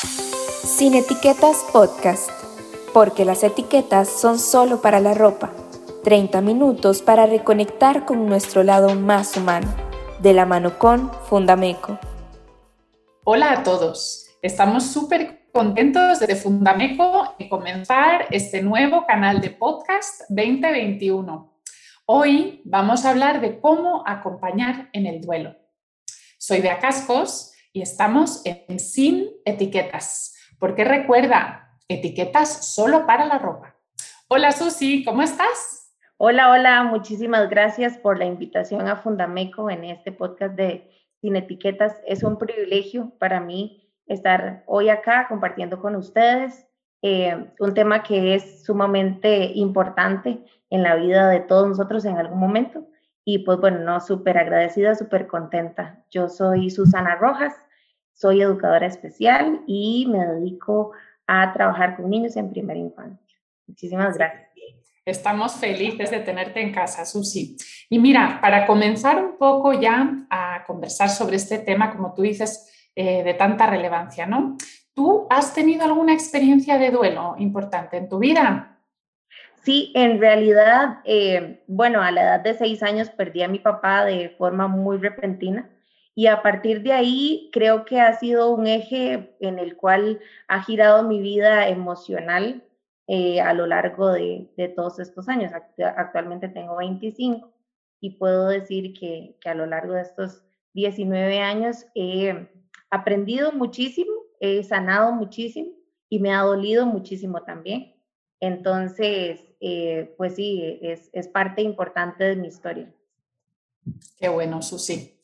Sin etiquetas podcast, porque las etiquetas son solo para la ropa. 30 minutos para reconectar con nuestro lado más humano, de la mano con Fundameco. Hola a todos, estamos súper contentos de Fundameco y comenzar este nuevo canal de podcast 2021. Hoy vamos a hablar de cómo acompañar en el duelo. Soy de Cascos y estamos en Sin Etiquetas, porque recuerda, etiquetas solo para la ropa. Hola Susi, ¿cómo estás? Hola, hola, muchísimas gracias por la invitación a Fundameco en este podcast de Sin Etiquetas. Es un privilegio para mí estar hoy acá compartiendo con ustedes eh, un tema que es sumamente importante en la vida de todos nosotros en algún momento. Y pues bueno, no, súper agradecida, súper contenta. Yo soy Susana Rojas, soy educadora especial y me dedico a trabajar con niños en primera infancia. Muchísimas gracias. Estamos felices de tenerte en casa, Susi. Y mira, para comenzar un poco ya a conversar sobre este tema, como tú dices, eh, de tanta relevancia, ¿no? ¿Tú has tenido alguna experiencia de duelo importante en tu vida? Sí, en realidad, eh, bueno, a la edad de seis años perdí a mi papá de forma muy repentina y a partir de ahí creo que ha sido un eje en el cual ha girado mi vida emocional eh, a lo largo de, todos estos años. Actualmente tengo 25 y puedo decir que, que a lo largo de estos 19 años he aprendido muchísimo, he sanado muchísimo y me ha dolido muchísimo también. Entonces, eh, pues sí, es, es, parte importante de mi historia. Qué bueno, Susi.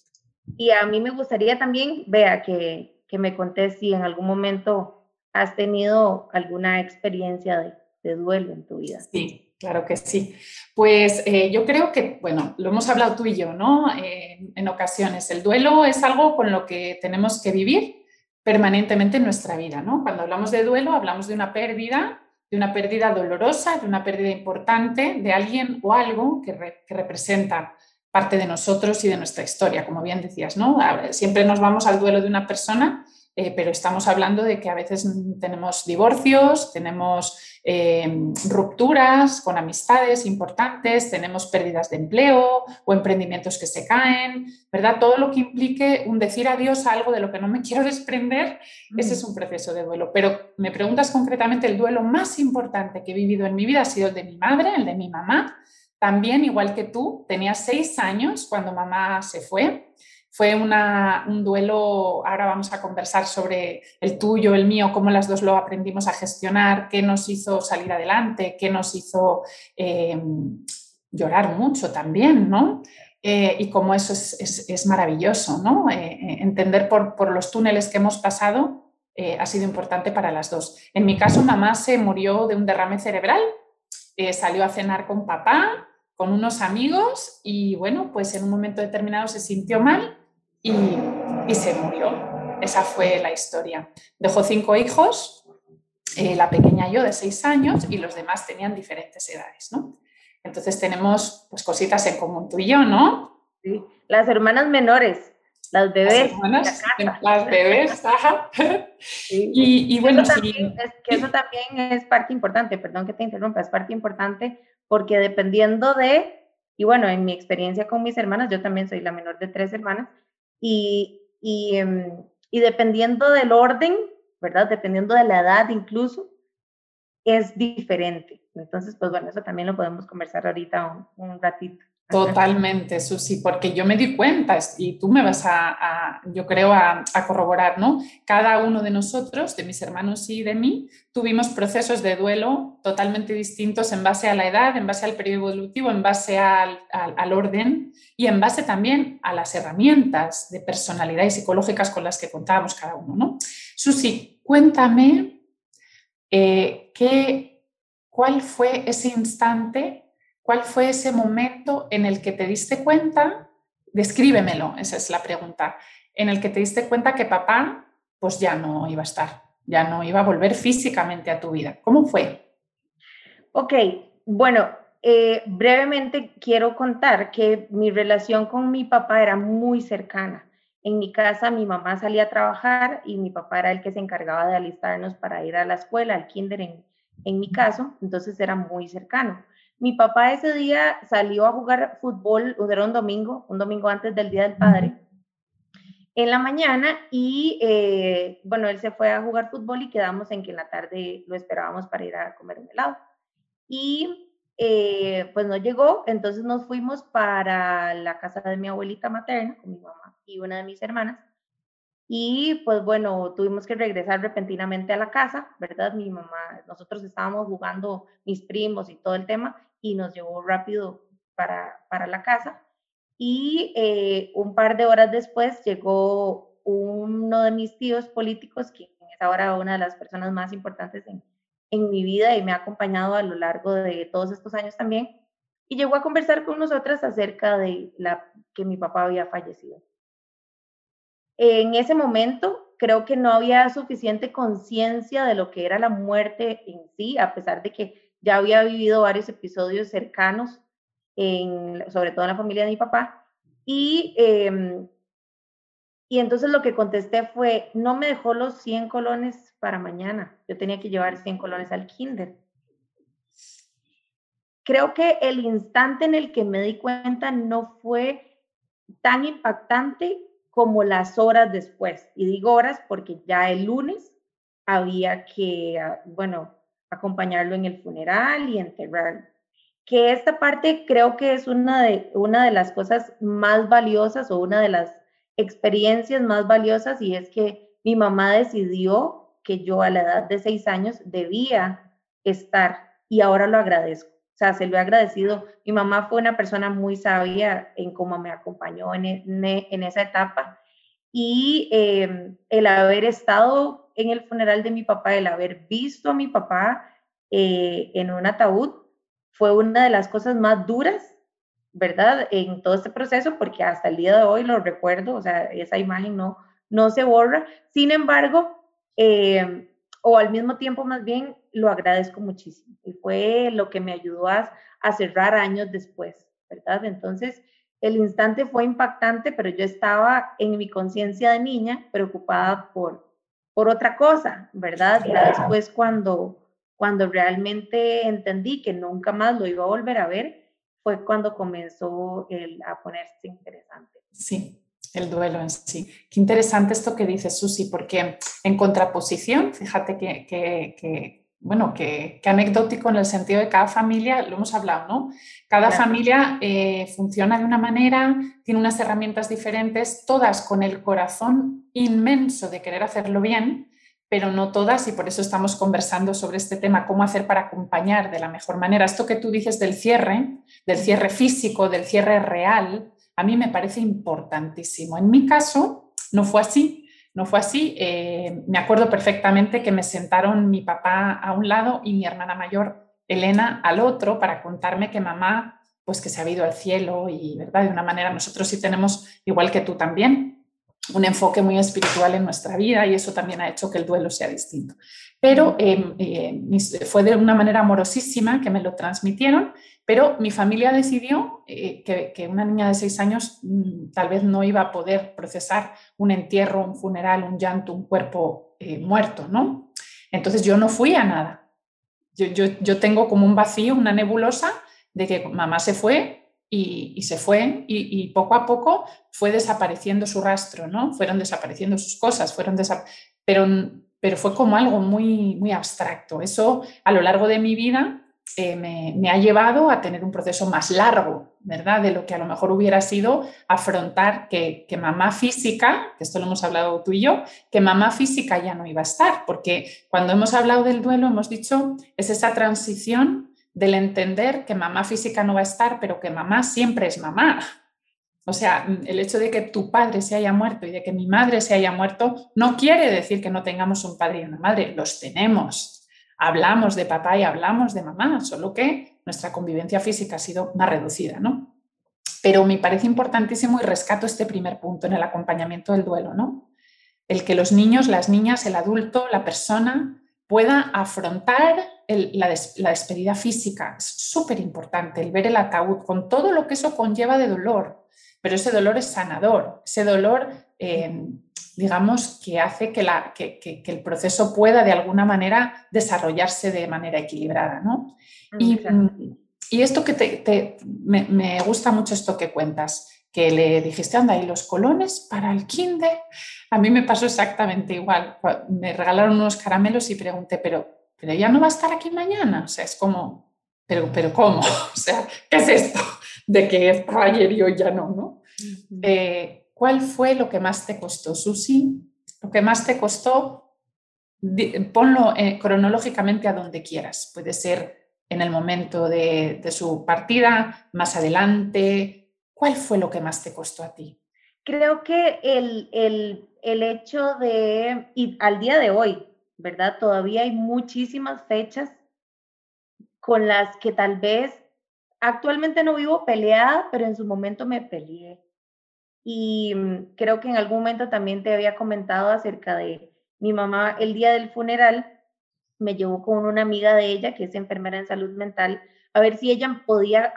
Y a mí me gustaría también, vea, que, que me contés si en algún momento has tenido alguna experiencia de, de duelo en tu vida. Sí, claro que sí. Pues eh, yo creo que, bueno, lo hemos hablado tú y yo, ¿no? Eh, en ocasiones, el duelo es algo con lo que tenemos que vivir permanentemente en nuestra vida, ¿no? Cuando hablamos de duelo, hablamos de una pérdida de una pérdida dolorosa, de una pérdida importante de alguien o algo que, representa parte de nosotros y de nuestra historia, como bien decías, ¿no? Siempre nos vamos al duelo de una persona eh, pero estamos hablando de que a veces tenemos divorcios, tenemos eh, rupturas con amistades importantes, tenemos pérdidas de empleo o emprendimientos que se caen, ¿verdad? Todo lo que implique un decir adiós a algo de lo que no me quiero desprender, ese es un proceso de duelo. Pero me preguntas concretamente, el duelo más importante que he vivido en mi vida ha sido el de mi madre, el de mi mamá. También, igual que tú, tenía seis años cuando mamá se fue. Fue un duelo, ahora vamos a conversar sobre el tuyo, el mío, cómo las dos lo aprendimos a gestionar, qué nos hizo salir adelante, qué nos hizo eh, llorar mucho también, ¿no? Eh, y cómo eso es, maravilloso, ¿no? Eh, entender por, por, los túneles que hemos pasado ha sido importante para las dos. En mi caso, mamá se murió de un derrame cerebral, salió a cenar con papá, con unos amigos y bueno, pues en un momento determinado se sintió mal y, se murió. Esa fue la historia. Dejó cinco hijos, eh, la pequeña yo de seis años y los demás tenían diferentes edades, ¿no? Entonces tenemos pues cositas en común tú y yo, ¿no? Sí, las hermanas menores, las bebés. Las, bebés, ajá. Y, bueno, eso también, es, que eso también es parte importante, perdón que te interrumpa, es parte importante porque dependiendo de, y bueno, en mi experiencia con mis hermanas, yo también soy la menor de tres hermanas, y, em, y, dependiendo del orden, ¿verdad? Dependiendo de la edad incluso, es diferente. Entonces, pues bueno, eso también lo podemos conversar ahorita un ratito. Totalmente, Susi, porque yo me di cuenta y tú me vas a, yo creo, a, corroborar, ¿no? Cada uno de nosotros, de mis hermanos y de mí, tuvimos procesos de duelo totalmente distintos en base a la edad, en base al periodo evolutivo, en base al, orden y en base también a las herramientas de personalidad y psicológicas con las que contábamos cada uno, ¿no? Susi, cuéntame eh, qué, cuál fue ese instante ¿Cuál fue ese momento en el que te diste cuenta? Descríbemelo, esa es la pregunta. En el que te diste cuenta que papá, pues ya no iba a estar, ya no iba a volver físicamente a tu vida. ¿Cómo fue? Ok, bueno, eh, brevemente quiero contar que mi relación con mi papá era muy cercana. En mi casa mi mamá salía a trabajar y mi papá era el que se encargaba de alistarnos para ir a la escuela, al kinder en, en mi caso, entonces era muy cercano. Mi papá ese día salió a jugar fútbol, era un domingo, un domingo antes del Día del Padre, en la mañana y eh, bueno, él se fue a jugar fútbol y quedamos en que en la tarde lo esperábamos para ir a comer un helado. Y eh, pues no llegó, entonces nos fuimos para la casa de mi abuelita materna con mi mamá y una de mis hermanas. Y pues bueno, tuvimos que regresar repentinamente a la casa, ¿verdad? Mi mamá, nosotros estábamos jugando mis primos y todo el tema y nos llevó rápido para, para la casa. Y eh, un par de horas después llegó uno de mis tíos políticos, que es ahora una de las personas más importantes en, en mi vida y me ha acompañado a lo largo de todos estos años también, y llegó a conversar con nosotras acerca de la, que mi papá había fallecido. En ese momento creo que no había suficiente conciencia de lo que era la muerte en sí, a pesar de que ya había vivido varios episodios cercanos, en, sobre todo en la familia de mi papá. Y, em, y entonces lo que contesté fue, no me dejó los 100 colones para mañana, yo tenía que llevar 100 colones al kinder. Creo que el instante en el que me di cuenta no fue tan impactante como las horas después. Y digo horas porque ya el lunes había que, ah, bueno, acompañarlo en el funeral y enterrarlo. Que esta parte creo que es una de, una de las cosas más valiosas o una de las experiencias más valiosas y es que mi mamá decidió que yo a la edad de seis años debía estar y ahora lo agradezco. O sea, se lo he agradecido. Mi mamá fue una persona muy sabia en cómo me acompañó en, e, en esa etapa. Y em, el haber estado en el funeral de mi papá, el haber visto a mi papá eh, en un ataúd, fue una de las cosas más duras, ¿verdad? En todo este proceso, porque hasta el día de hoy lo recuerdo, o sea, esa imagen no, no se borra. Sin embargo, em, o al mismo tiempo más bien lo agradezco muchísimo y fue lo que me ayudó a, cerrar años después, ¿verdad? Entonces, el instante fue impactante, pero yo estaba en mi conciencia de niña preocupada por, por otra cosa, ¿verdad? Y después cuando, cuando realmente entendí que nunca más lo iba a volver a ver, fue cuando comenzó el, a ponerse interesante. Sí, el duelo en sí. Qué interesante esto que dice Susi, porque en contraposición, fíjate que, bueno, que, anecdótico en el sentido de cada familia, lo hemos hablado, ¿no? Cada familia eh, funciona de una manera, tiene unas herramientas diferentes, todas con el corazón inmenso de querer hacerlo bien, pero no todas, y por eso estamos conversando sobre este tema, cómo hacer para acompañar de la mejor manera. Esto que tú dices del cierre, del cierre físico, del cierre real, a mí me parece importantísimo. En mi caso, no fue así. No fue así. Eh, me acuerdo perfectamente que me sentaron mi papá a un lado y mi hermana mayor, Elena, al otro para contarme que mamá, pues que se ha ido al cielo y, ¿verdad? De una manera, nosotros sí tenemos, igual que tú también, un enfoque muy espiritual en nuestra vida y eso también ha hecho que el duelo sea distinto. Pero em, eh, fue de una manera amorosísima que me lo transmitieron pero mi familia decidió eh, que, una niña de seis años mm, tal vez no iba a poder procesar un entierro, un funeral, un llanto, un cuerpo eh, muerto, ¿no? Entonces yo no fui a nada. Yo, tengo como un vacío, una nebulosa de que mamá se fue y, se fue y, poco a poco fue desapareciendo su rastro, ¿no? Fueron desapareciendo sus cosas, fueron pero, pero fue como algo muy, muy abstracto. Eso a lo largo de mi vida eh, me, ha llevado a tener un proceso más largo, ¿verdad? De lo que a lo mejor hubiera sido afrontar que, mamá física, que esto lo hemos hablado tú y yo, que mamá física ya no iba a estar, porque cuando hemos hablado del duelo hemos dicho, es esa transición del entender que mamá física no va a estar, pero que mamá siempre es mamá. O sea, el hecho de que tu padre se haya muerto y de que mi madre se haya muerto no quiere decir que no tengamos un padre y una madre, los tenemos, hablamos de papá y hablamos de mamá, solo que nuestra convivencia física ha sido más reducida, ¿no? Pero me parece importantísimo y rescato este primer punto en el acompañamiento del duelo, ¿no? El que los niños, las niñas, el adulto, la persona pueda afrontar la, la, despedida física. Es súper importante el ver el ataúd con todo lo que eso conlleva de dolor, pero ese dolor es sanador, ese dolor digamos, que hace que, la, que, el proceso pueda de alguna manera desarrollarse de manera equilibrada. ¿no? Y, y, esto que te, me, me, gusta mucho esto que cuentas, que le dijiste, anda, ¿y los colones para el kinder? A mí me pasó exactamente igual. Me regalaron unos caramelos y pregunté, pero, pero ya no va a estar aquí mañana. O sea, es como, pero, pero ¿cómo? O sea, ¿qué es esto? De que estaba ayer y hoy ya no, ¿no? ¿Cuál fue lo que más te costó, Susi? Lo que más te costó, ponlo eh, cronológicamente a donde quieras. Puede ser en el momento de, su partida, más adelante. ¿Cuál fue lo que más te costó a ti? Creo que el, el, el hecho de, y al día de hoy, ¿verdad? Todavía hay muchísimas fechas con las que tal vez actualmente no vivo peleada, pero en su momento me peleé. Y mm, creo que en algún momento también te había comentado acerca de mi mamá el día del funeral me llevó con una amiga de ella que es enfermera en salud mental a ver si ella podía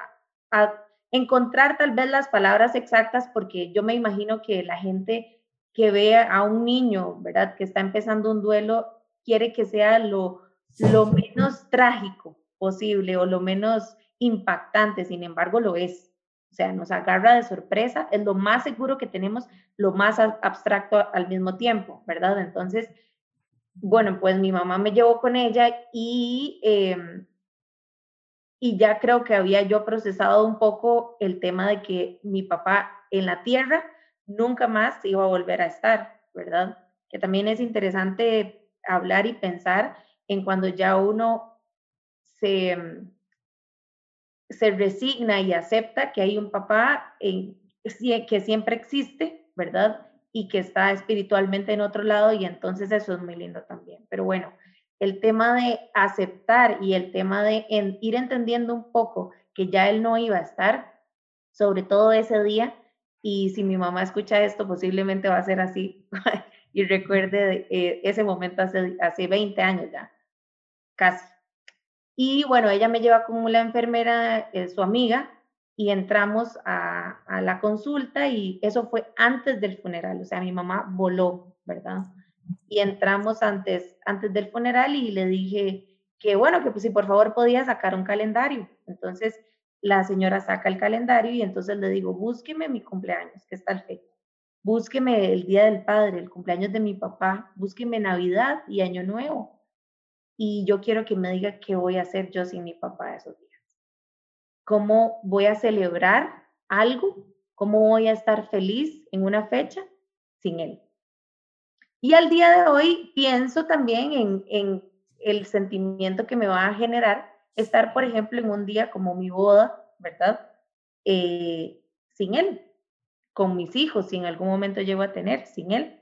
encontrar tal vez las palabras exactas porque yo me imagino que la gente que ve a un niño, ¿verdad? Que está empezando un duelo quiere que sea lo, lo menos trágico posible o lo menos impactante, sin embargo lo es. O sea, nos agarra de sorpresa, es lo más seguro que tenemos, lo más abstracto al mismo tiempo, ¿verdad? Entonces, bueno, pues mi mamá me llevó con ella y, em, y ya creo que había yo procesado un poco el tema de que mi papá en la tierra nunca más iba a volver a estar, ¿verdad? Que también es interesante hablar y pensar en cuando ya uno se, em, se resigna y acepta que hay un papá que siempre existe, ¿verdad? Y que está espiritualmente en otro lado y entonces eso es muy lindo también. Pero bueno, el tema de aceptar y el tema de ir entendiendo un poco que ya él no iba a estar, sobre todo ese día, y si mi mamá escucha esto, posiblemente va a ser así y recuerde eh, ese momento hace, hace 20 años ya, casi. Y bueno, ella me lleva como la enfermera, eh, su amiga, y entramos a, la consulta y eso fue antes del funeral, o sea, mi mamá voló, ¿verdad? Y entramos antes, antes del funeral y le dije que bueno, que pues si por favor podía sacar un calendario. Entonces la señora saca el calendario y entonces le digo, búsqueme mi cumpleaños, que está el fecha. Búsqueme el Día del Padre, el cumpleaños de mi papá, búsqueme Navidad y Año Nuevo y yo quiero que me diga qué voy a hacer yo sin mi papá esos días. ¿Cómo voy a celebrar algo? ¿Cómo voy a estar feliz en una fecha sin él? Y al día de hoy pienso también en, en el sentimiento que me va a generar estar, por ejemplo, en un día como mi boda, ¿verdad? Eh, sin él, con mis hijos, si en algún momento llego a tener, sin él.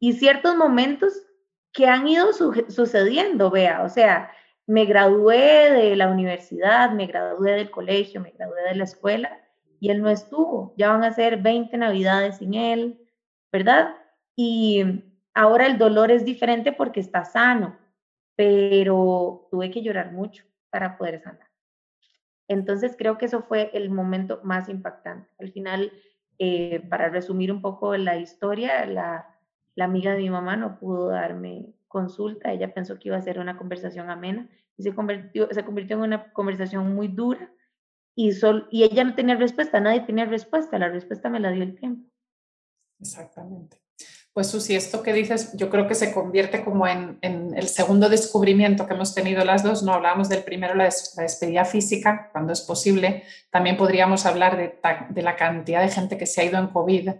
Y ciertos momentos que han ido sucediendo, vea, o sea, me gradué de la universidad, me gradué del colegio, me gradué de la escuela y él no estuvo. Ya van a ser 20 navidades sin él, ¿verdad? Y ahora el dolor es diferente porque está sano, pero tuve que llorar mucho para poder sanar. Entonces creo que eso fue el momento más impactante. Al final, eh, para resumir un poco la historia, la, amiga de mi mamá no pudo darme consulta, ella pensó que iba a ser una conversación amena y se convirtió, se convirtió en una conversación muy dura y, sol, y ella no tenía respuesta, nadie tenía respuesta, la respuesta me la dio el tiempo. Exactamente. Pues Susi, esto que dices yo creo que se convierte como en, el segundo descubrimiento que hemos tenido las dos. No hablábamos del primero, la, despedida física, cuando es posible. También podríamos hablar de, la cantidad de gente que se ha ido en COVID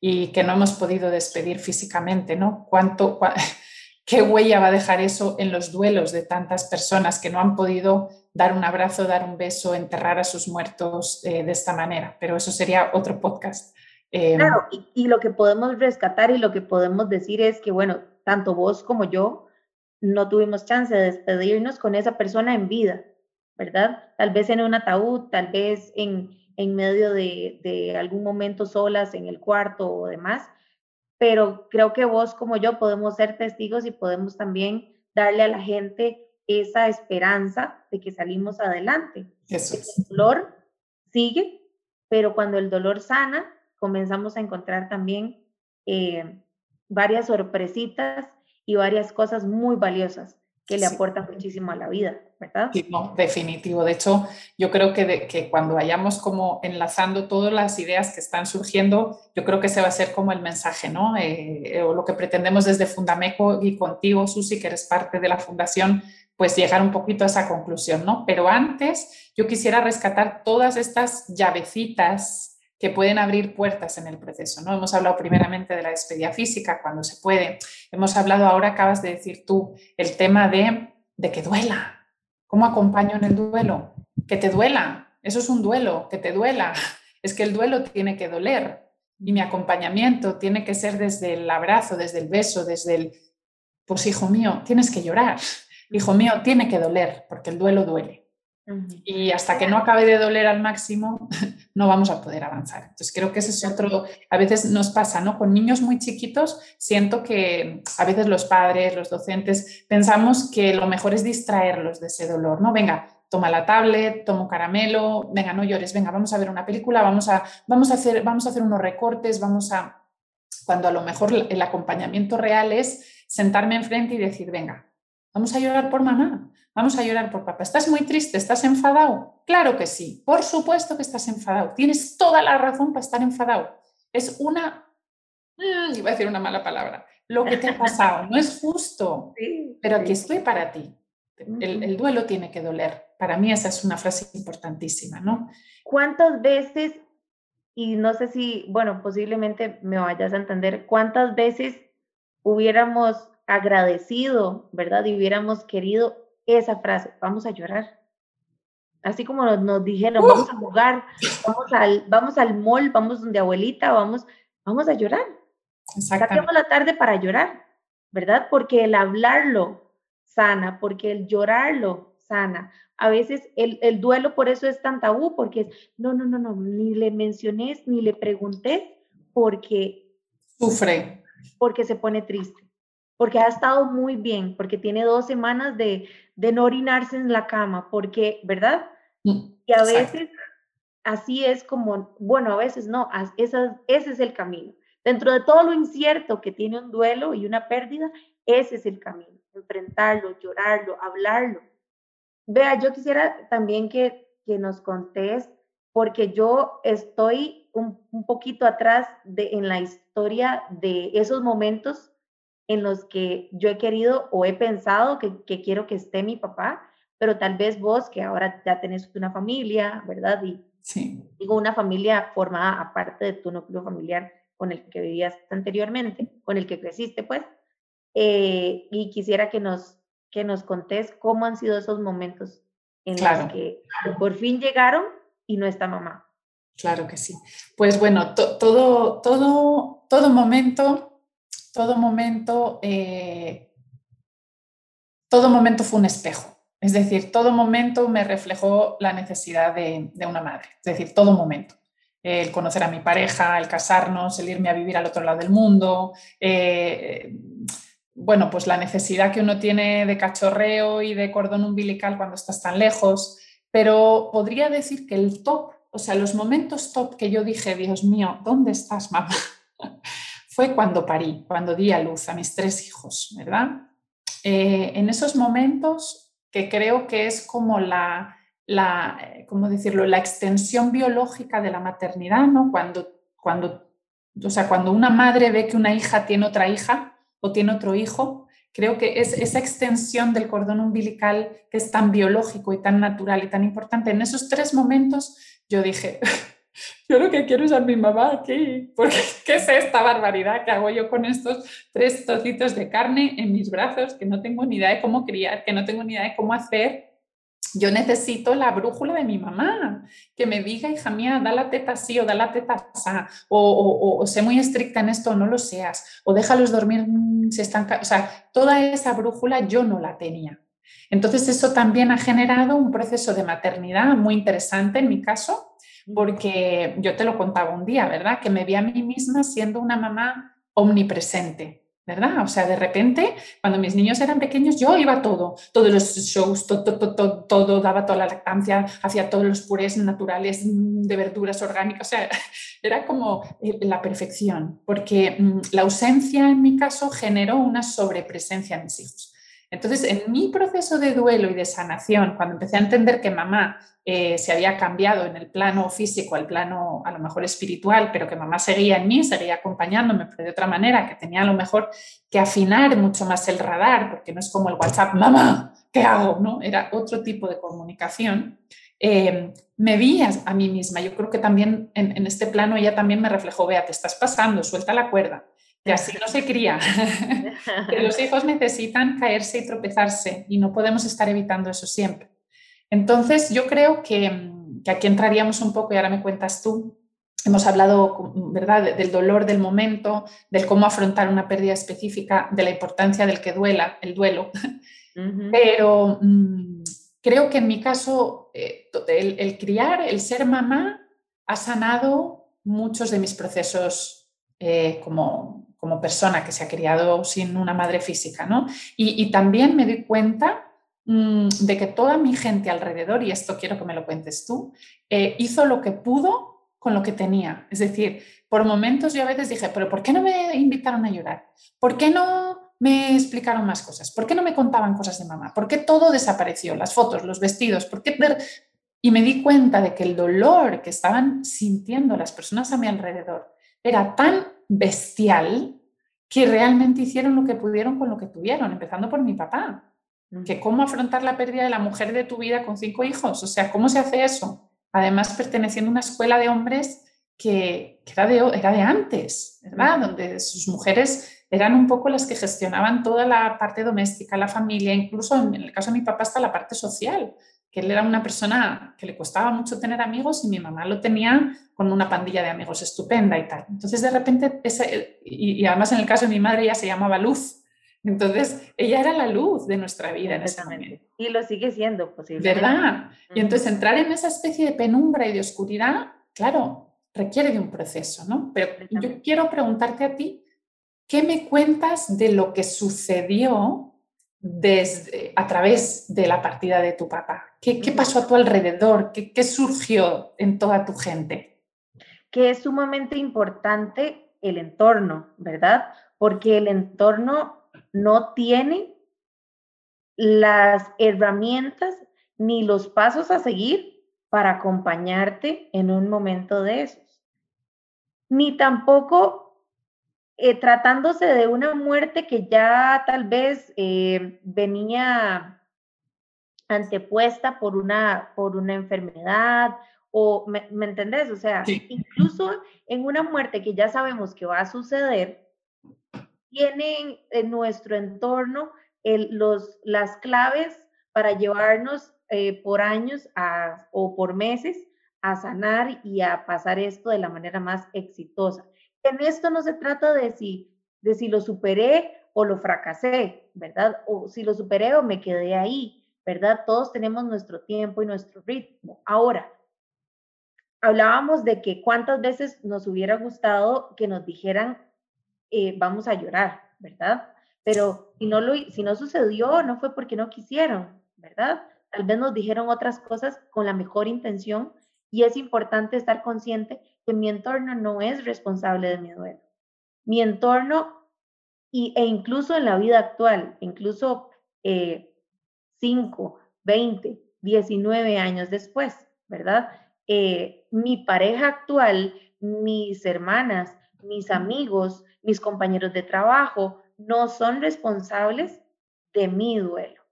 y que no hemos podido despedir físicamente, ¿no? ¿Cuánto, ¿Qué huella va a dejar eso en los duelos de tantas personas que no han podido dar un abrazo, dar un beso, enterrar a sus muertos eh, de esta manera? Pero eso sería otro podcast. Em, claro, y, lo que podemos rescatar y lo que podemos decir es que, bueno, tanto vos como yo no tuvimos chance de despedirnos con esa persona en vida, ¿verdad? Tal vez en un ataúd, tal vez en, en medio de, de algún momento solas en el cuarto o demás, pero creo que vos como yo podemos ser testigos y podemos también darle a la gente esa esperanza de que salimos adelante. Eso El dolor sigue, pero cuando el dolor sana, comenzamos a encontrar también eh, varias sorpresitas y varias cosas muy valiosas que le aportan muchísimo a la vida, ¿verdad? Sí, no, definitivo. De hecho, yo creo que, que cuando vayamos como enlazando todas las ideas que están surgiendo, yo creo que ese va a ser como el mensaje, ¿no? Eh, o lo que pretendemos desde Fundameco y contigo, Susi, que eres parte de la fundación, pues llegar un poquito a esa conclusión, ¿no? Pero antes yo quisiera rescatar todas estas llavecitas que pueden abrir puertas en el proceso. ¿no? Hemos hablado primeramente de la despedida física, cuando se puede. Hemos hablado ahora, acabas de decir tú, el tema de, de que duela. ¿Cómo acompaño en el duelo? Que te duela. Eso es un duelo, que te duela. Es que el duelo tiene que doler. Y mi acompañamiento tiene que ser desde el abrazo, desde el beso, desde el, pues hijo mío, tienes que llorar. Hijo mío, tiene que doler, porque el duelo duele. Y hasta que no acabe de doler al máximo, no vamos a poder avanzar. Entonces creo que ese es otro, a veces nos pasa, ¿no? Con niños muy chiquitos, siento que a veces los padres, los docentes, pensamos que lo mejor es distraerlos de ese dolor, ¿no? Venga, toma la tablet, toma caramelo, venga, no llores, venga, vamos a ver una película, vamos a, vamos a, hacer, vamos a hacer unos recortes, vamos a... Cuando a lo mejor el acompañamiento real es sentarme enfrente y decir, venga, vamos a llorar por mamá, Vamos a llorar por papá. ¿Estás muy triste? ¿Estás enfadado? Claro que sí. Por supuesto que estás enfadado. Tienes toda la razón para estar enfadado. Es una... Mm, iba a decir una mala palabra. Lo que te ha pasado. No es justo. pero aquí estoy para ti. El, el, duelo tiene que doler. Para mí esa es una frase importantísima, ¿no? ¿Cuántas veces, y no sé si, bueno, posiblemente me vayas a entender, cuántas veces hubiéramos agradecido, ¿verdad? Y hubiéramos querido esa frase, vamos a llorar. Así como nos, dijeron, vamos a jugar, vamos al, vamos al mall, vamos donde abuelita, vamos, vamos a llorar. Saquemos la tarde para llorar, ¿verdad? Porque el hablarlo sana, porque el llorarlo sana. A veces el, el duelo por eso es tan tabú, porque es, no, no, no, no, ni le mencioné, ni le pregunté, porque... Sufre. Porque se pone triste porque ha estado muy bien, porque tiene dos semanas de, de no orinarse en la cama, porque, ¿verdad? Mm, y a veces así es como, bueno, a veces no, ese es el camino. Dentro de todo lo incierto que tiene un duelo y una pérdida, ese es el camino, enfrentarlo, llorarlo, hablarlo. Vea, yo quisiera también que, que nos contés, porque yo estoy un, un poquito atrás de, en la historia de esos momentos en los que yo he querido o he pensado que, quiero que esté mi papá, pero tal vez vos que ahora ya tenés una familia, ¿verdad? Y sí. digo una familia formada aparte de tu núcleo familiar con el que vivías anteriormente, con el que creciste, pues. Eh, y quisiera que nos, que nos contés cómo han sido esos momentos en los que por fin llegaron y no está mamá. Claro que sí. Pues bueno, todo, todo, todo momento todo momento, eh, todo momento fue un espejo. Es decir, todo momento me reflejó la necesidad de, una madre. Es decir, todo momento. El conocer a mi pareja, el casarnos, el irme a vivir al otro lado del mundo. Eh, bueno, pues la necesidad que uno tiene de cachorreo y de cordón umbilical cuando estás tan lejos. Pero podría decir que el top, o sea, los momentos top que yo dije, Dios mío, ¿dónde estás, mamá? Fue cuando parí, cuando di a luz a mis tres hijos, ¿verdad? Eh, en esos momentos que creo que es como la, la, ¿cómo decirlo?, la extensión biológica de la maternidad, ¿no? Cuando, cuando, o sea, cuando una madre ve que una hija tiene otra hija o tiene otro hijo, creo que es esa extensión del cordón umbilical que es tan biológico y tan natural y tan importante. En esos tres momentos yo dije, yo lo que quiero es a mi mamá aquí, porque ¿qué es esta barbaridad que hago yo con estos tres trocitos de carne en mis brazos que no tengo ni idea de cómo criar, que no tengo ni idea de cómo hacer? Yo necesito la brújula de mi mamá, que me diga, hija mía, da la teta así o da la teta así, o, o, o, sé muy estricta en esto o no lo seas, o déjalos dormir mm, si están... O sea, toda esa brújula yo no la tenía. Entonces eso también ha generado un proceso de maternidad muy interesante en mi caso, porque yo te lo contaba un día, ¿verdad? Que me vi a mí misma siendo una mamá omnipresente. ¿verdad? O sea, de repente, cuando mis niños eran pequeños, yo iba a todo, todos los shows, todo, todo, todo, daba toda la lactancia, hacía todos los purés naturales mm, de verduras orgánicas, o sea, era como eh, la perfección, porque mm, la ausencia en mi caso generó una sobrepresencia en mis hijos. Entonces, en mi proceso de duelo y de sanación, cuando empecé a entender que mamá eh, se había cambiado en el plano físico al plano a lo mejor espiritual, pero que mamá seguía en mí, seguía acompañándome, pero de otra manera, que tenía a lo mejor que afinar mucho más el radar, porque no es como el WhatsApp, mamá, ¿qué hago? ¿no? Era otro tipo de comunicación. Eh, me vi a, mí misma. Yo creo que también en, en, este plano ella también me reflejó, vea, te estás pasando, suelta la cuerda. Y así no se cría. que los hijos necesitan caerse y tropezarse y no podemos estar evitando eso siempre. Entonces, yo creo que, aquí entraríamos un poco, y ahora me cuentas tú, hemos hablado, ¿verdad?, del dolor del momento, del cómo afrontar una pérdida específica, de la importancia del que duela, el duelo. Pero mm, creo que en mi caso, eh, el, criar, el ser mamá, ha sanado muchos de mis procesos eh, como, como persona que se ha criado sin una madre física, ¿no? Y, también me doy cuenta mm, de que toda mi gente alrededor, y esto quiero que me lo cuentes tú, eh, hizo lo que pudo con lo que tenía. Es decir, por momentos yo a veces dije, pero ¿por qué no me invitaron a llorar? ¿Por qué no me explicaron más cosas? ¿Por qué no me contaban cosas de mamá? ¿Por qué todo desapareció? Las fotos, los vestidos, ¿por qué? Y me di cuenta de que el dolor que estaban sintiendo las personas a mi alrededor era tan bestial que realmente hicieron lo que pudieron con lo que tuvieron, empezando por mi papá. Que cómo afrontar la pérdida de la mujer de tu vida con cinco hijos, o sea, ¿cómo se hace eso? Además, perteneciendo a una escuela de hombres que, era, de, era de antes, ¿verdad? Donde sus mujeres eran un poco las que gestionaban toda la parte doméstica, la familia, incluso en el caso de mi papá hasta la parte social que él era una persona que le costaba mucho tener amigos y mi mamá lo tenía con una pandilla de amigos estupenda y tal. Entonces, de repente, ese, y, además en el caso de mi madre, ella se llamaba Luz. Entonces, ella era la luz de nuestra vida en ese momento. Y lo sigue siendo, posible. ¿Verdad? Y entonces entrar en esa especie de penumbra y de oscuridad, claro, requiere de un proceso, ¿no? Pero yo quiero preguntarte a ti, ¿qué me cuentas de lo que sucedió desde, a través de la partida de tu papá? ¿Qué, pasó a tu alrededor? ¿Qué, surgió en toda tu gente? Que es sumamente importante el entorno, ¿verdad? Porque el entorno no tiene las herramientas ni los pasos a seguir para acompañarte en un momento de esos. Ni tampoco eh, tratándose de una muerte que ya tal vez eh, venía antepuesta por una, por una enfermedad o, ¿me, entendés? O sea, incluso en una muerte que ya sabemos que va a suceder, tienen en nuestro entorno los, las claves para llevarnos eh, por años o por meses a sanar y a pasar esto de la manera más exitosa en esto no se trata de si, de si lo superé o lo fracasé, ¿verdad? O si lo superé o me quedé ahí, ¿verdad? Todos tenemos nuestro tiempo y nuestro ritmo. Ahora, hablábamos de que cuántas veces nos hubiera gustado que nos dijeran, eh, vamos a llorar, ¿verdad? Pero si no, lo, si no sucedió, no fue porque no quisieron, ¿verdad? Tal vez nos dijeron otras cosas con la mejor intención y es importante estar consciente que mi entorno no es responsable de mi duelo. Mi entorno y, e incluso en la vida actual, incluso 5, 20, 19 años después, ¿verdad? Eh, mi pareja actual, mis hermanas, mis amigos, mis compañeros de trabajo, no son responsables de mi duelo.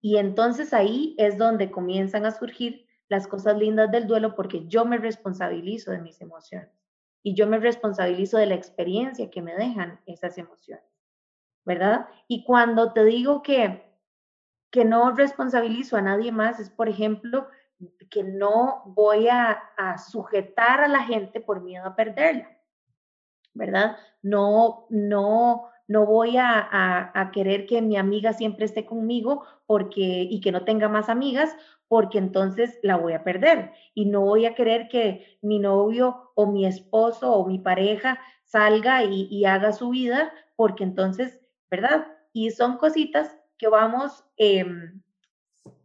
Y entonces ahí es donde comienzan a surgir las cosas lindas del duelo porque yo me responsabilizo de mis emociones y yo me responsabilizo de la experiencia que me dejan esas emociones, ¿verdad? Y cuando te digo que, que no responsabilizo a nadie más, es por ejemplo que no voy a, a sujetar a la gente por miedo a perderla, ¿verdad? No, no, no voy a, querer que mi amiga siempre esté conmigo porque, y que no tenga más amigas, porque entonces la voy a perder. Y no voy a querer que mi novio o mi esposo o mi pareja salga y, haga su vida porque entonces, ¿verdad? Y son cositas que vamos, em,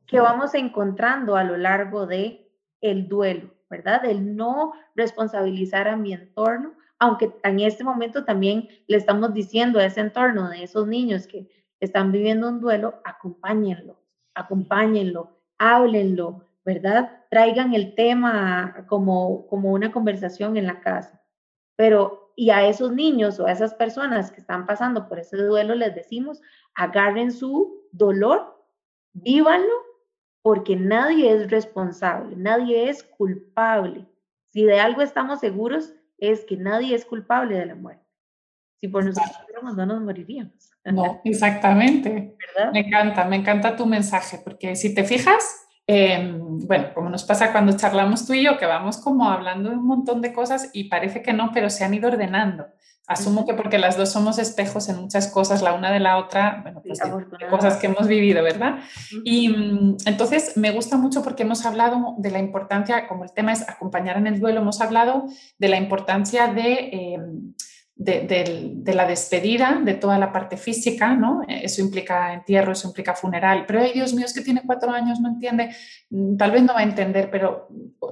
que vamos encontrando a lo largo de el duelo, ¿verdad? El no responsabilizar a mi entorno, aunque en este momento también le estamos diciendo a ese entorno de esos niños que están viviendo un duelo, acompáñenlo, acompáñenlo, háblenlo, ¿verdad? Traigan el tema como, como una conversación en la casa. Pero, y a esos niños o a esas personas que están pasando por ese duelo, les decimos, agarren su dolor, vívanlo, porque nadie es responsable, nadie es culpable. Si de algo estamos seguros, es que nadie es culpable de la muerte. Si por nosotros no nos moriríamos. No, exactamente. Me encanta, me encanta tu mensaje, porque si te fijas, Em, bueno, como nos pasa cuando charlamos tú y yo, que vamos como hablando de un montón de cosas y parece que no, pero se han ido ordenando. Asumo que porque las dos somos espejos en muchas cosas, la una de la otra, bueno, pues de, cosas que hemos vivido, ¿verdad? Y mm, entonces me gusta mucho porque hemos hablado de la importancia, como el tema es acompañar en el duelo, hemos hablado de la importancia de... Em, de, la despedida, de toda la parte física, ¿no? Eso implica entierro, eso implica funeral. Pero, ay, Dios mío, es que tiene cuatro años, no entiende. Mm, tal vez no va a entender, pero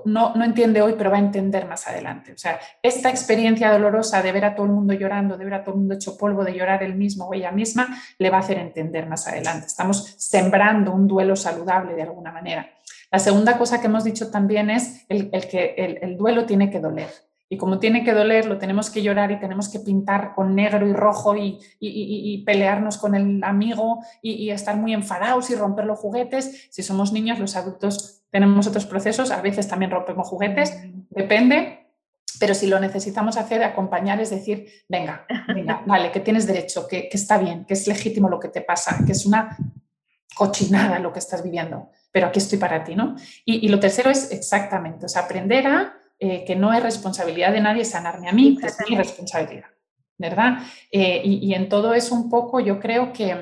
no, no entiende hoy, pero va a entender más adelante. O sea, esta experiencia dolorosa de ver a todo el mundo llorando, de ver a todo el mundo hecho polvo, de llorar él mismo o ella misma, le va a hacer entender más adelante. Estamos sembrando un duelo saludable de alguna manera. La segunda cosa que hemos dicho también es el, que el duelo tiene que doler. Y como tiene que doler, lo tenemos que llorar y tenemos que pintar con negro y rojo y, pelearnos con el amigo y, estar muy enfadados y romper los juguetes. Si somos niños, los adultos tenemos otros procesos, a veces también rompemos juguetes, depende. Pero si lo necesitamos hacer, acompañar es decir, venga, venga, vale, que tienes derecho, que, que está bien, que es legítimo lo que te pasa, que es una cochinada lo que estás viviendo, pero aquí estoy para ti, ¿no? Y, lo tercero es exactamente, o sea, aprender a eh, que no es responsabilidad de nadie sanarme a mí, es mi responsabilidad, ¿verdad? Eh, y, en todo eso un poco yo creo que,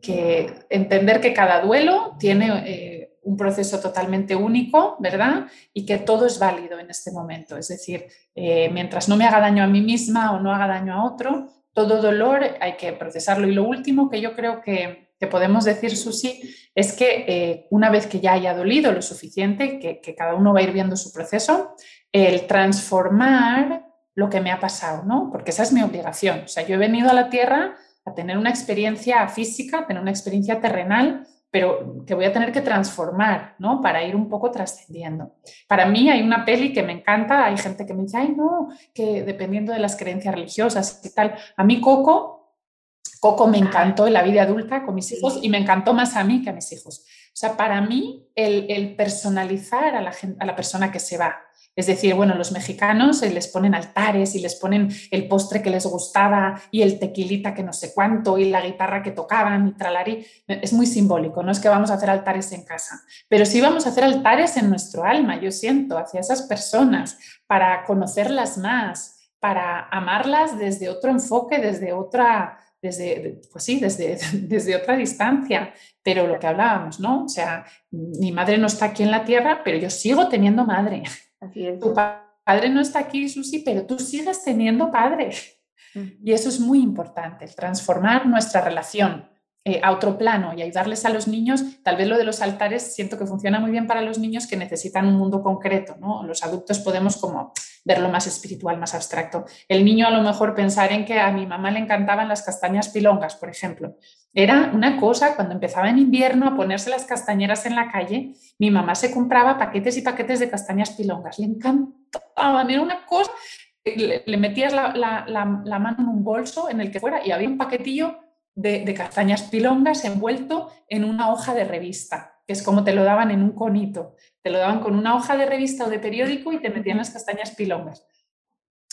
que entender que cada duelo tiene eh, un proceso totalmente único, ¿verdad? Y que todo es válido en este momento. Es decir, mientras no me haga daño a mí misma o no haga daño a otro, todo dolor hay que procesarlo. Y lo último que yo creo que, que podemos decir, Susi, es que una vez que ya haya dolido lo suficiente, que, que, cada uno va a ir viendo su proceso, el transformar lo que me ha pasado, ¿no? Porque esa es mi obligación. O sea, yo he venido a la Tierra a tener una experiencia física, a tener una experiencia terrenal, pero que voy a tener que transformar, ¿no? Para ir un poco trascendiendo. Para mí hay una peli que me encanta, hay gente que me dice, ay, no, que dependiendo de las creencias religiosas y tal. A mí Coco, Coco me encantó en la vida adulta con mis hijos y me encantó más a mí que a mis hijos. O sea, para mí el, personalizar a la, a la persona que se va, es decir, bueno, los mexicanos eh, les ponen altares y les ponen el postre que les gustaba y el tequilita que no sé cuánto y la guitarra que tocaban y tralarí. Es muy simbólico, no es que vamos a hacer altares en casa, pero sí vamos a hacer altares en nuestro alma, yo siento, hacia esas personas, para conocerlas más, para amarlas desde otro enfoque, desde otra, desde, pues sí, desde, desde otra distancia, pero lo que hablábamos, ¿no? O sea, mi madre no está aquí en la tierra, pero yo sigo teniendo madre. Tu padre no está aquí, Susi, pero tú sigues teniendo padre. Y eso es muy importante, el transformar nuestra relación eh, a otro plano y ayudarles a los niños. Tal vez lo de los altares siento que funciona muy bien para los niños que necesitan un mundo concreto. ¿no? Los adultos podemos como verlo más espiritual, más abstracto. El niño a lo mejor pensar en que a mi mamá le encantaban las castañas pilongas, por ejemplo. Era una cosa, cuando empezaba en invierno a ponerse las castañeras en la calle, mi mamá se compraba paquetes y paquetes de castañas pilongas. Le encantaban, era una cosa, le, metías la, mano en un bolso en el que fuera y había un paquetillo de, de castañas pilongas envuelto en una hoja de revista que es como te lo daban en un conito. Te lo daban con una hoja de revista o de periódico y te metían las castañas pilongas.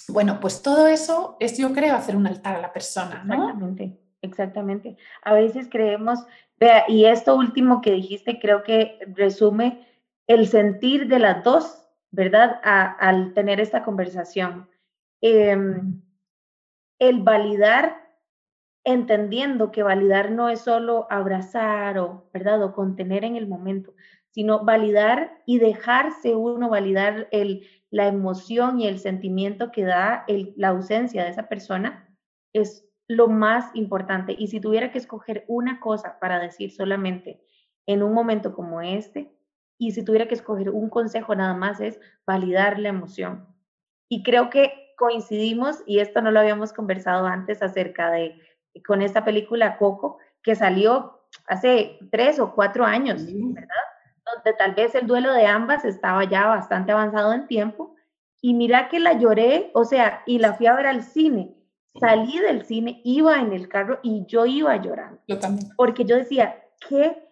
Bueno, pues todo eso es, yo creo, hacer un altar a la persona, ¿no? Exactamente, exactamente. A veces creemos, vea, y esto último que dijiste creo que resume el sentir de las dos, ¿verdad? al tener esta conversación. Em, el validar entendiendo que validar no es solo abrazar o, ¿verdad? o contener en el momento, sino validar y dejarse uno validar la emoción y el sentimiento que da la ausencia de esa persona, es lo más importante. Y si tuviera que escoger una cosa para decir solamente en un momento como este, y si tuviera que escoger un consejo nada más es validar la emoción. Y creo que coincidimos, y esto no lo habíamos conversado antes acerca de, con esta película Coco, que salió hace tres o cuatro años, ¿verdad? Donde tal vez el duelo de ambas estaba ya bastante avanzado en tiempo. Y mira que la lloré, o sea, y la fui a ver al cine. Salí del cine, iba en el carro y yo iba llorando. Yo también. Porque yo decía, ¿qué?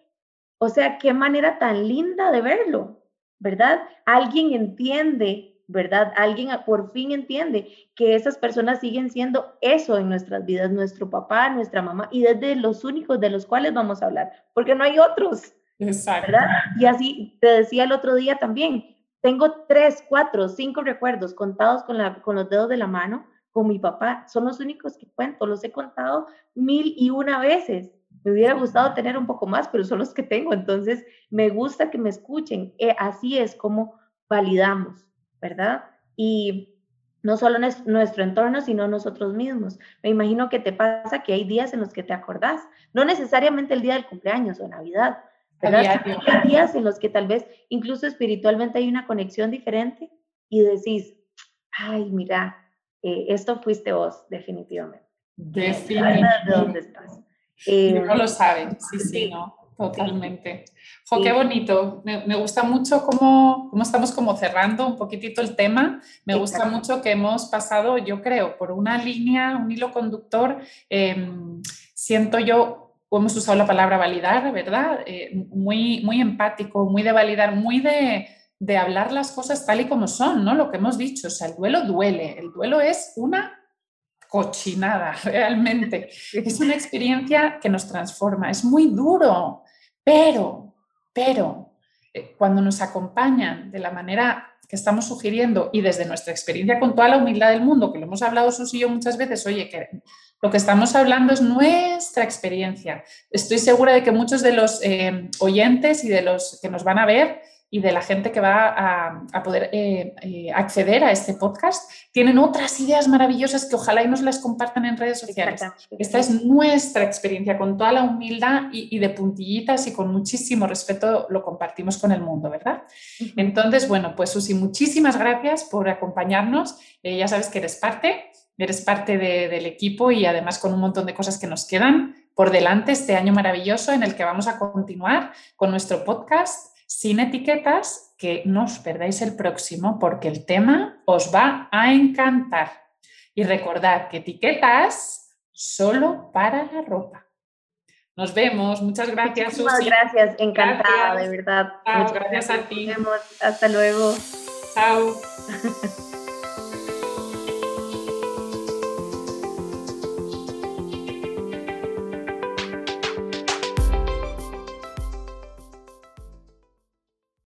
O sea, qué manera tan linda de verlo, ¿verdad? Alguien entiende, ¿verdad? Alguien por fin entiende que esas personas siguen siendo eso en nuestras vidas, nuestro papá, nuestra mamá, y desde los únicos de los cuales vamos a hablar, porque no hay otros. Exacto. ¿verdad? Y así te decía el otro día también, tengo tres, cuatro, cinco recuerdos contados con, la, con los dedos de la mano con mi papá. Son los únicos que cuento, los he contado mil y una veces. Me hubiera gustado tener un poco más, pero son los que tengo. Entonces, me gusta que me escuchen. Eh, así es como validamos, ¿verdad? Y no solo nuestro entorno, sino nosotros mismos. Me imagino que te pasa que hay días en los que te acordás, no necesariamente el día del cumpleaños o Navidad, ¿verdad? Hay días en los que tal vez incluso espiritualmente hay una conexión diferente y decís, ay, mira, eh, esto fuiste vos, definitivamente. Definitivamente. ¿De dónde estás? Eh, no lo saben, sí, sí, ¿no? Totalmente. Jo, qué bonito. Me, gusta mucho cómo, cómo, estamos como cerrando un poquitito el tema. Me gusta mucho que hemos pasado, yo creo, por una línea, un hilo conductor. Em, siento yo, hemos usado la palabra validar, ¿verdad? Eh, muy, muy empático, muy de validar, muy de, de hablar las cosas tal y como son, ¿no? Lo que hemos dicho, o sea, el duelo duele. El duelo es una cochinada, realmente. Es una experiencia que nos transforma, es muy duro, pero, pero, eh, cuando nos acompañan de la manera que estamos sugiriendo y desde nuestra experiencia con toda la humildad del mundo, que lo hemos hablado Susi y yo muchas veces, oye, que lo que estamos hablando es nuestra experiencia. Estoy segura de que muchos de los eh, oyentes y de los que nos van a ver y de la gente que va a, poder eh, eh, acceder a este podcast, tienen otras ideas maravillosas que ojalá y nos las compartan en redes sociales. Esta es nuestra experiencia con toda la humildad y, de puntillitas y con muchísimo respeto lo compartimos con el mundo, ¿verdad? Entonces, bueno, pues Susi, muchísimas gracias por acompañarnos. Eh, ya sabes que eres parte, eres parte del equipo y además con un montón de cosas que nos quedan por delante este año maravilloso en el que vamos a continuar con nuestro podcast sin etiquetas, que no os perdáis el próximo porque el tema os va a encantar. Y recordad que etiquetas solo para la ropa. Nos vemos. Muchas gracias, Muchas gracias. Encantada, de verdad. gracias a ti. Nos vemos. Hasta luego. Chao.